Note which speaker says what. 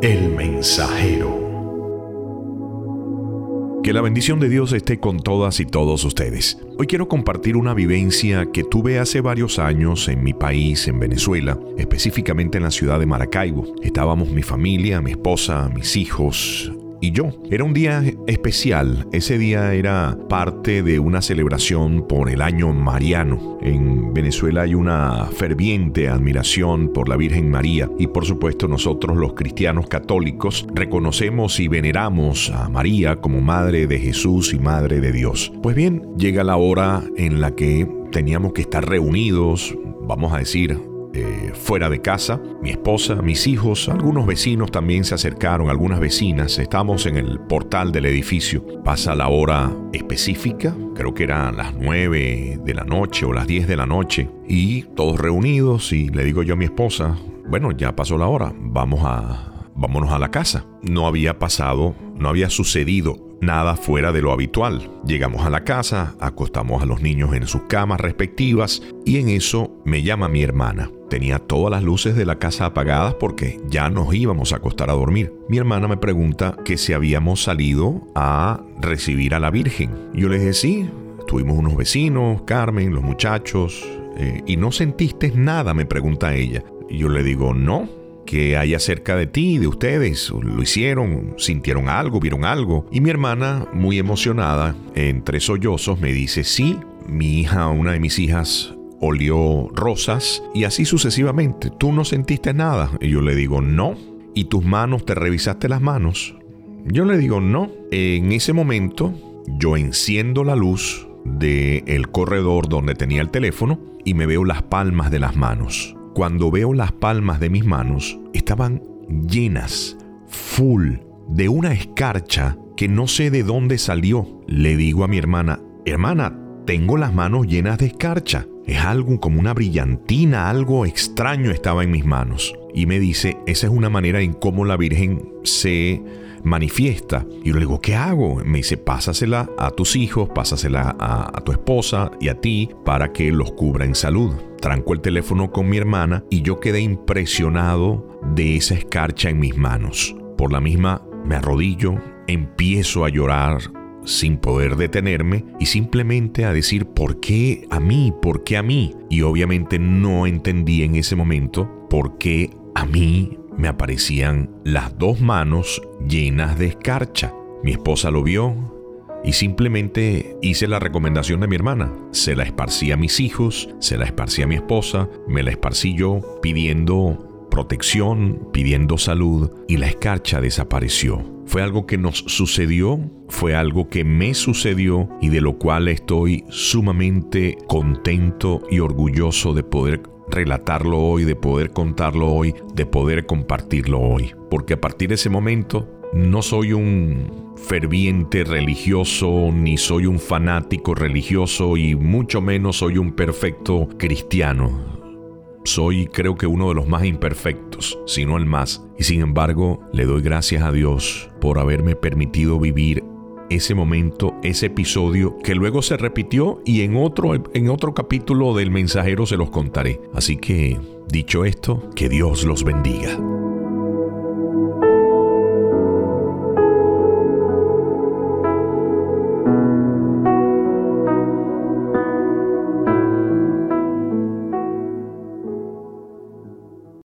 Speaker 1: El mensajero. Que la bendición de Dios esté con todas y todos ustedes. Hoy quiero compartir una vivencia que tuve hace varios años en mi país, en Venezuela, específicamente en la ciudad de Maracaibo. Estábamos mi familia, mi esposa, mis hijos, y yo. Era un día especial. Ese día era parte de una celebración por el año mariano. En Venezuela hay una ferviente admiración por la Virgen María y por supuesto nosotros los cristianos católicos reconocemos y veneramos a María como Madre de Jesús y Madre de Dios. Pues bien, llega la hora en la que teníamos que estar reunidos, vamos a decir, fuera de casa. Mi esposa, mis hijos, algunos vecinos también se acercaron, algunas vecinas. Estamos en el portal del edificio. Pasa la hora específica, creo que eran las 9 de la noche o las 10 de la noche. Y todos reunidos y le digo yo a mi esposa, bueno, ya pasó la hora, vamos a... Vámonos a la casa. No había pasado, no había sucedido nada fuera de lo habitual. Llegamos a la casa, acostamos a los niños en sus camas respectivas y en eso me llama mi hermana. Tenía todas las luces de la casa apagadas porque ya nos íbamos a acostar a dormir. Mi hermana me pregunta que si habíamos salido a recibir a la Virgen. Yo le dije sí, tuvimos unos vecinos, Carmen, los muchachos, eh, y no sentiste nada, me pregunta ella. Yo le digo no, que hay acerca de ti, de ustedes. Lo hicieron, sintieron algo, vieron algo. Y mi hermana, muy emocionada, entre sollozos, me dice, sí, mi hija, una de mis hijas, olió rosas y así sucesivamente. ¿Tú no sentiste nada? Y yo le digo, no. ¿Y tus manos, te revisaste las manos? Yo le digo, no. En ese momento, yo enciendo la luz del corredor donde tenía el teléfono y me veo las palmas de las manos. Cuando veo las palmas de mis manos, estaban llenas, full, de una escarcha que no sé de dónde salió. Le digo a mi hermana, hermana, tengo las manos llenas de escarcha. Es algo como una brillantina, algo extraño estaba en mis manos. Y me dice, esa es una manera en cómo la Virgen se manifiesta. Y yo le digo, ¿qué hago? Me dice, pásasela a tus hijos, pásasela a, a tu esposa y a ti para que los cubra en salud. Tranco el teléfono con mi hermana y yo quedé impresionado de esa escarcha en mis manos. Por la misma me arrodillo, empiezo a llorar sin poder detenerme y simplemente a decir ¿por qué a mí? ¿por qué a mí? Y obviamente no entendí en ese momento por qué a mí me aparecían las dos manos llenas de escarcha. Mi esposa lo vio y simplemente hice la recomendación de mi hermana. Se la esparcí a mis hijos, se la esparcí a mi esposa, me la esparcí yo pidiendo protección, pidiendo salud y la escarcha desapareció. Fue algo que nos sucedió, fue algo que me sucedió y de lo cual estoy sumamente contento y orgulloso de poder relatarlo hoy, de poder contarlo hoy, de poder compartirlo hoy. Porque a partir de ese momento no soy un ferviente religioso, ni soy un fanático religioso y mucho menos soy un perfecto cristiano. Soy creo que uno de los más imperfectos, si no el más. Y sin embargo, le doy gracias a Dios por haberme permitido vivir ese momento, ese episodio que luego se repitió y en otro, en otro capítulo del mensajero se los contaré. Así que, dicho esto, que Dios los bendiga.